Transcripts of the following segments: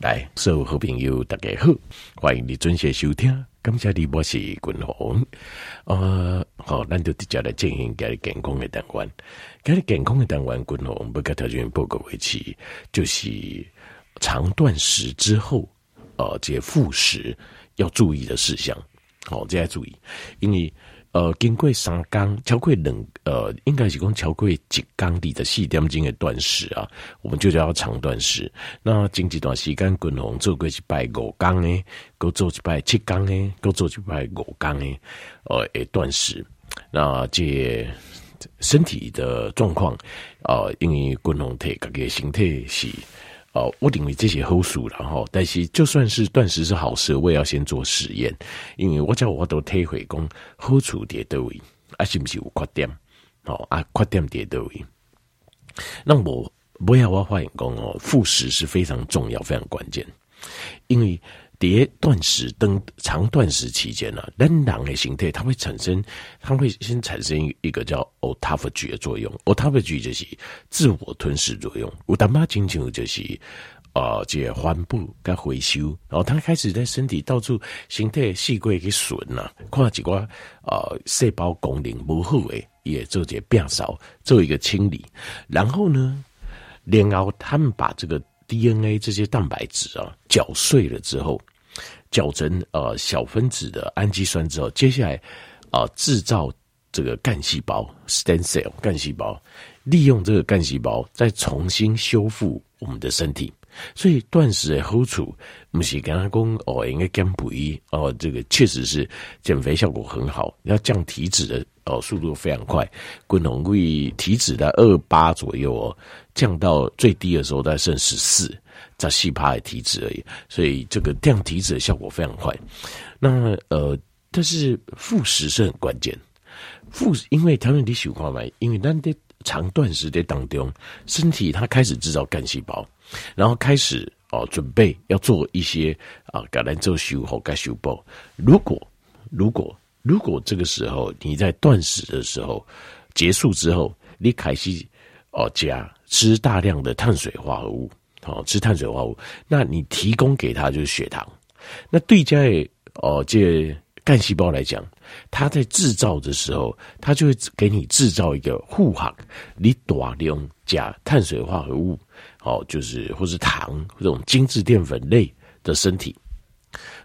来，所有好朋友大家好，欢迎你准时收听。感谢你，我是君鸿。呃，好，咱就直接来进行家里健康的单元。家里健康的单元，君鸿不给条件报告为期，就是长断食之后，呃，这些复食要注意的事项。好，这要注意，因为。呃，经过三缸，超过两，呃，应该是讲超过一缸里的四点钟的断食啊，我们就叫长断食。那经这段时间，均衡做过一摆五缸诶，够做一摆七缸诶，够做一摆五缸诶，呃，诶断食。那这身体的状况，呃，因为均衡体各个形态是。哦，我认为这些好事了吼，但是就算是断食是好事，我也要先做实验，因为我叫我都体会讲好处在倒位，啊是不是有缺点？哦啊，缺点在倒位？那我不要我发言讲哦，复食是非常重要、非常关键，因为。迭断食等长断食期间呢，人脑的形态它会产生，它会先产生一个叫 autophagy 的作用，autophagy 就是自我吞噬作用。有淡薄亲像就是呃，这环保跟回收，然后它开始在身体到处形态细规去损呐，看几挂呃细胞功能不好诶，也做些变少，做一个清理。然后呢，然后他们把这个 DNA 这些蛋白质啊搅碎了之后。搅成呃小分子的氨基酸之后，接下来啊制造这个干细胞 （stem cell） 干细胞，利用这个干细胞再重新修复我们的身体。所以断食的好处，不是跟他讲哦，应该减肥哦，这个确实是减肥效果很好，要降体脂的哦速度非常快，滚红会体脂在二八左右哦，降到最低的时候大概剩十四。在细胞的体脂而已，所以这个降体脂的效果非常快。那呃，但是复食是很关键。复，因为他们你喜欢嘛，因为那在长断食的当中，身体它开始制造干细胞，然后开始哦准备要做一些啊，橄榄做修复、该修补。如果如果如果这个时候你在断食的时候结束之后，你开始哦加吃大量的碳水化合物。好，吃碳水化合物，那你提供给他就是血糖。那对家哦，这干细胞来讲，它在制造的时候，它就会给你制造一个护航，你大量加碳水化合物，哦，就是或是糖这种精致淀粉类的身体。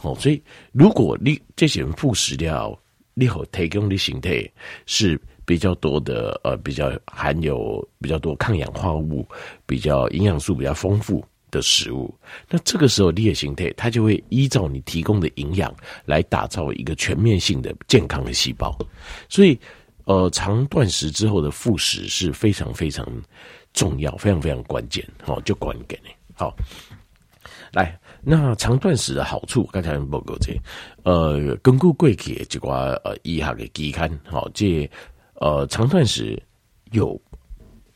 哦，所以如果你这些人副食料，你好提供的形态是。比较多的呃，比较含有比较多抗氧化物、比较营养素比较丰富的食物，那这个时候你的形态它就会依照你提供的营养来打造一个全面性的健康的细胞。所以，呃，长断食之后的复食是非常非常重要、非常非常关键。好，就关给你。好，来，那长断食的好处，刚才报告这，呃，根据过去的这个呃医学的期刊，好，这。呃，长断食有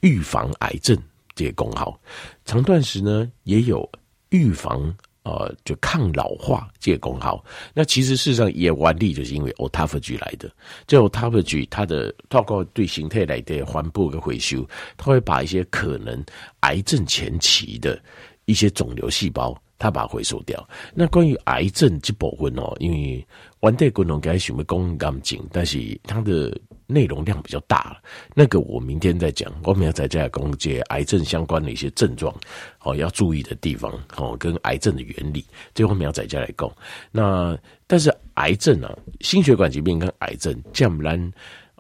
预防癌症这些功耗，长断食呢也有预防呃就抗老化这些功耗。那其实事实上也完利，就是因为 autophagy 来的。这 autophagy 它的透过对形态来的环保跟回收，它会把一些可能癌症前期的一些肿瘤细胞，它把它回收掉。那关于癌症这部分哦，因为完代功能该什么功能紧，但是它的。内容量比较大，那个我明天再讲。我们要在这讲解癌症相关的一些症状，哦，要注意的地方，哦，跟癌症的原理，这方面要在这来讲。那但是癌症啊，心血管疾病跟癌症，这样来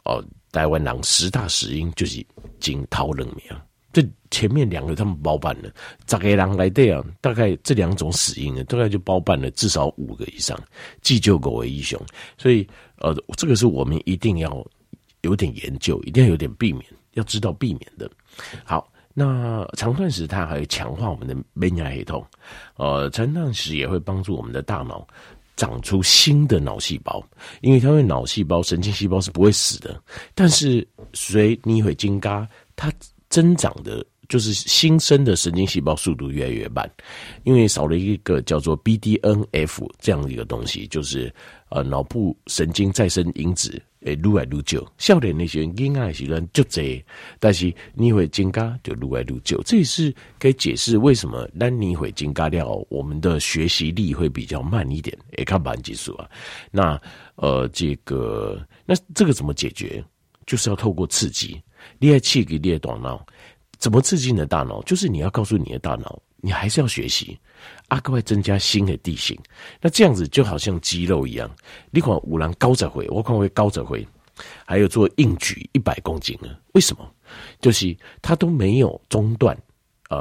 哦，台湾人十大死因就是经头两名，这前面两个他们包办了，十个人来对啊，大概这两种死因呢，大概就包办了至少五个以上，急救狗为英雄。所以呃，这个是我们一定要。有点研究，一定要有点避免，要知道避免的。好，那肠断食它还会强化我们的免疫系统，呃，肠断食也会帮助我们的大脑长出新的脑细胞，因为它会脑细胞、神经细胞是不会死的，但是随你会增加它增长的就是新生的神经细胞速度越来越慢，因为少了一个叫做 BDNF 这样的一个东西，就是呃脑部神经再生因子诶，愈来愈少。少年那些婴儿时段就这，但是你会增加就愈来愈少，这也是可以解释为什么当你会增加掉，我们的学习力会比较慢一点。诶，看板技术啊，那呃这个那这个怎么解决？就是要透过刺激，你要刺激你的大脑。怎么刺激你的大脑？就是你要告诉你的大脑，你还是要学习，阿哥会增加新的地形。那这样子就好像肌肉一样，你看五郎高着回，我看会高着回，还有做硬举一百公斤啊？为什么？就是他都没有中断，呃，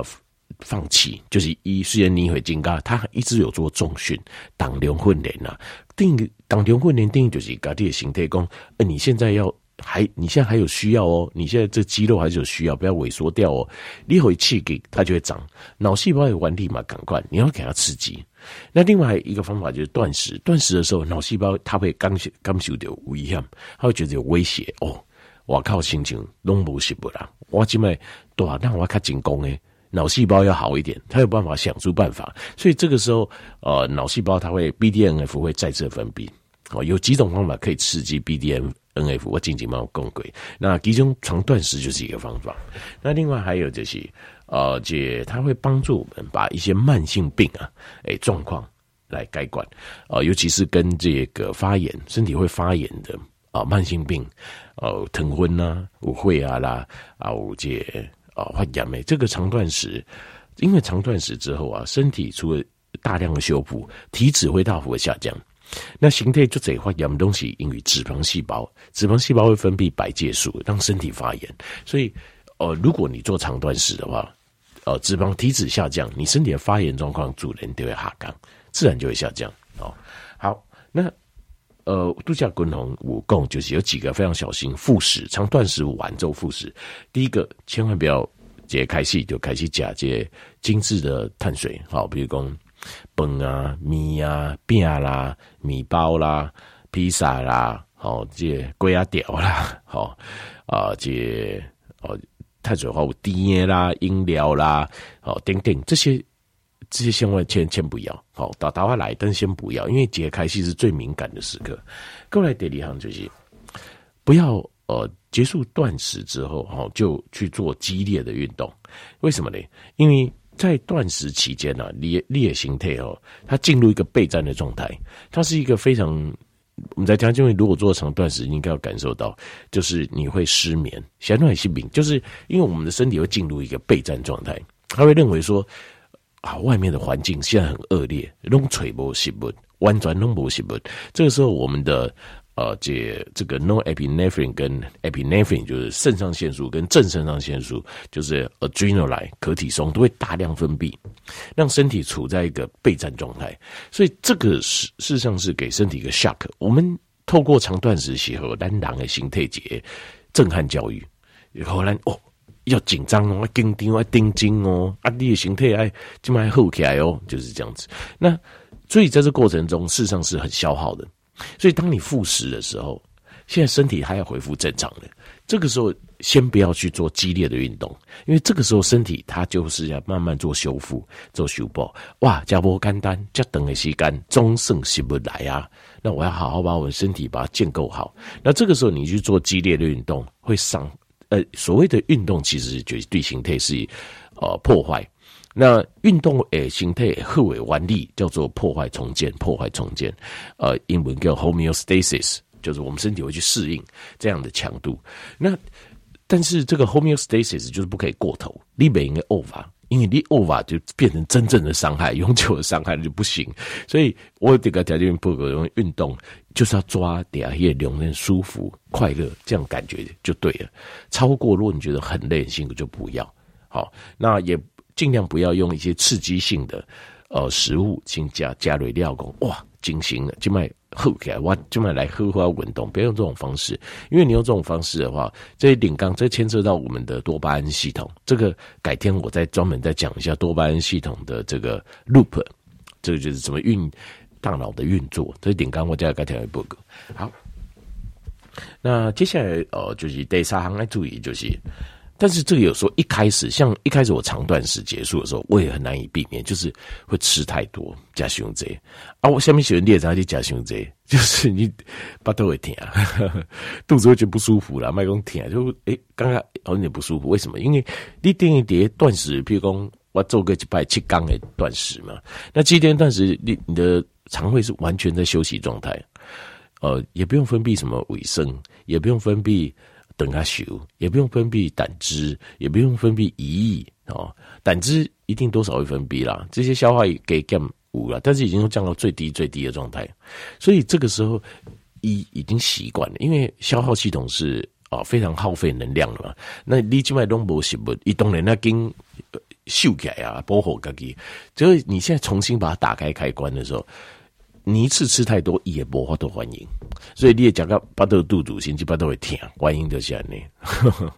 放弃。就是一虽然你会增加，他一直有做重训、当量训练呐。定当量训练定义就是家己的形态讲，呃，你现在要。还，你现在还有需要哦，你现在这肌肉还是有需要，不要萎缩掉哦。你回气给它就会长，脑细胞有完立马赶快，你要给它刺激。那另外一个方法就是断食，断食的时候，脑细胞它会感受感受到危险，它会觉得有威胁哦。我靠，心情拢无是不啦，我今麦多少让我看进攻诶，脑细胞要好一点，它有办法想出办法。所以这个时候，呃，脑细胞它会 BDNF 会再次分泌哦，有几种方法可以刺激 BDN。N F 我静静猫共轨，那其中长断食就是一个方法。那另外还有就是，呃，这它会帮助我们把一些慢性病啊，诶状况来改观，呃，尤其是跟这个发炎、身体会发炎的啊、呃、慢性病，呃，疼昏呐、误会啊啦，啊，有这啊发炎诶，这个长断食，因为长断食之后啊，身体除了大量的修复，体脂会大幅的下降。那形态就这发炎的东西，因为脂肪细胞，脂肪细胞会分泌白介素，让身体发炎。所以，呃，如果你做长断食的话，呃，脂肪体脂下降，你身体的发炎状况主人就会下降，自然就会下降。哦，好，那呃，度假滚筒五共就是有几个非常小心复食，长断食完之后复食。第一个，千万不要直接开始就开始加这些精致的碳水，好，比如说。饭啊、面啊、饼啦、面包啦、披萨啦，好，这龟啊条啦，好啊，这哦，碳水化合物甜啦、饮料啦，好，等等这些这些千万千千不要，好，打打话来，但先不要，因为解开系是最敏感的时刻。过来第二项就是不要呃结束断食之后，好就去做激烈的运动，为什么呢？因为在断食期间呢、啊，你你的形态哦，它进入一个备战的状态，它是一个非常我们在讲，因为如果做长断食，你应该要感受到，就是你会失眠，相当于性病，就是因为我们的身体会进入一个备战状态，他会认为说啊，外面的环境现在很恶劣，弄吹波西不，弯转弄波西不，这个时候我们的。呃，这这个 no epinephrine 跟 epinephrine 就是肾上腺素跟正肾上腺素，就是 adrenaline 可体松都会大量分泌，让身体处在一个备战状态。所以这个事事实上是给身体一个 shock。我们透过长断食时候，单狼的形态节震撼教育，后来哦要紧张哦，要紧张要盯紧哦，啊你的形态哎就蛮好起来哦，就是这样子。那所以在这过程中，事实上是很消耗的。所以，当你复食的时候，现在身体还要恢复正常的，这个时候先不要去做激烈的运动，因为这个时候身体它就是要慢慢做修复、做修补。哇，加波肝丹加等的时间终胜起不来啊！那我要好好把我的身体把它建构好。那这个时候你去做激烈的运动，会伤。呃，所谓的运动其实就是对形态是呃破坏。那运动诶形态互为完力，叫做破坏重建，破坏重建，呃，英文叫 homeostasis，就是我们身体会去适应这样的强度。那但是这个 homeostasis 就是不可以过头，你不应该 over，因为你 over 就变成真正的伤害，永久的伤害就不行。所以我这个条件不可用运动，就是要抓点啊，也令人舒服、快乐，这样感觉就对了。超过如果你觉得很累、很辛苦，就不要。好，那也。尽量不要用一些刺激性的呃食物，请加加瑞料工。哇，进行了。就卖喝起来哇，就卖来喝喝运动，不要用这种方式，因为你用这种方式的话，这些顶缸这牵涉到我们的多巴胺系统，这个改天我再专门再讲一下多巴胺系统的这个 loop，这个就是怎么运大脑的运作，这顶缸我再改天来播个。好，那接下来呃就是第三行来注意就是。但是这个有时候一开始，像一开始我长断食结束的时候，我也很难以避免，就是会吃太多加胸椎啊。我下面写的列查就加胸椎，就是你巴肚会疼，肚子会觉得不舒服了，麦公疼就诶，刚刚有点不舒服，为什么？因为你定一碟断食，譬如说我做个一百七缸的断食嘛，那七天断食，你你的肠胃是完全在休息状态，呃，也不用分泌什么维生，也不用分泌。等它休，也不用分泌胆汁，也不用分泌胰液哦。胆汁一定多少会分泌啦，这些消化给降五了，但是已经降到最低最低的状态。所以这个时候一已经习惯了，因为消耗系统是啊非常耗费能量的嘛。那你静脉动不行不？一动人那根秀起来啊，保护自己。就是你现在重新把它打开开关的时候。你一次吃太多也无法度欢迎，所以你也讲到巴肚肚肚，甚至巴肚会疼，欢迎就是这样。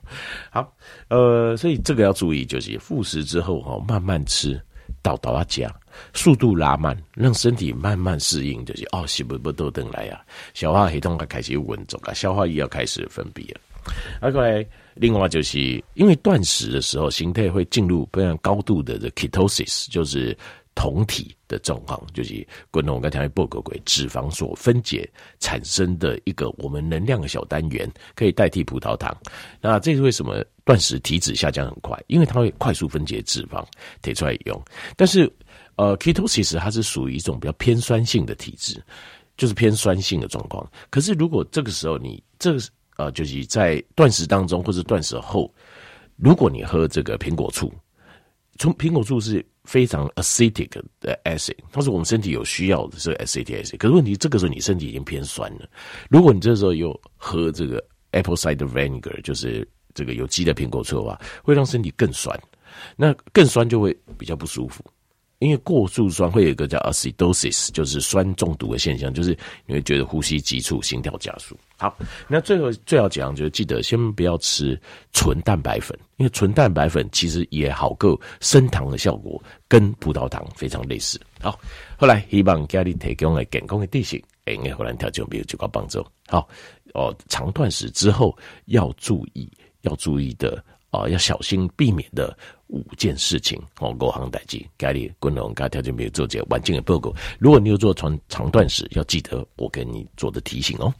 好，呃，所以这个要注意，就是复食之后哈，慢慢吃，到到阿家，速度拉慢，让身体慢慢适应，就是哦，是不不都等来呀，消化系统要开始运作啊，消化液要开始分泌了。啊，过来，另外就是因为断食的时候，形态会进入非常高度的 ketosis，就是。酮体的状况，就是滚龙跟条报告过脂肪所分解产生的一个我们能量的小单元，可以代替葡萄糖。那这是为什么断食体脂下降很快？因为它会快速分解脂肪，提出来用。但是，呃，ketosis 它是属于一种比较偏酸性的体质，就是偏酸性的状况。可是，如果这个时候你这个呃，就是在断食当中或者断食后，如果你喝这个苹果醋，从苹果醋是。非常 acidic 的 acid，它是我们身体有需要的，是 acidic acid。可是问题，这个时候你身体已经偏酸了。如果你这时候又喝这个 apple cider vinegar，就是这个有机的苹果醋的话，会让身体更酸。那更酸就会比较不舒服。因为过度酸会有一个叫 acidosis，就是酸中毒的现象，就是你会觉得呼吸急促、心跳加速。好，那最后最要讲就是记得先不要吃纯蛋白粉，因为纯蛋白粉其实也好够升糖的效果，跟葡萄糖非常类似。好，后来希望家里提供的健康的知识，诶，后来调整没有就够帮助。好，哦，长断食之后要注意，要注意的。啊，要小心避免的五件事情哦，五项代志，家里滚龙该条件没有做这完整的报告。如果你有做长长断食，要记得我给你做的提醒哦。